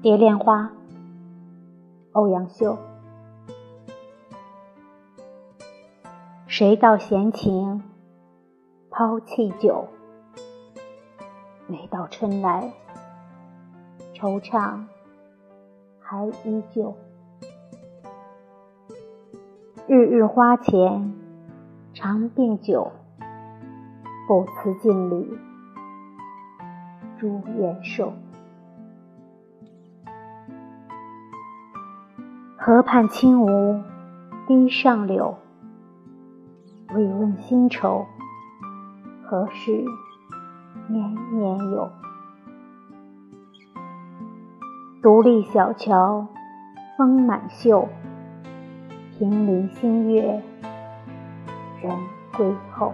蝶恋花，欧阳修。谁道闲情抛弃酒？每到春来，惆怅还依旧。日日花前常病酒，不辞镜里朱颜瘦。河畔轻舞堤上柳，未问新愁，何事年年有？独立小桥风满袖，平林新月人归后。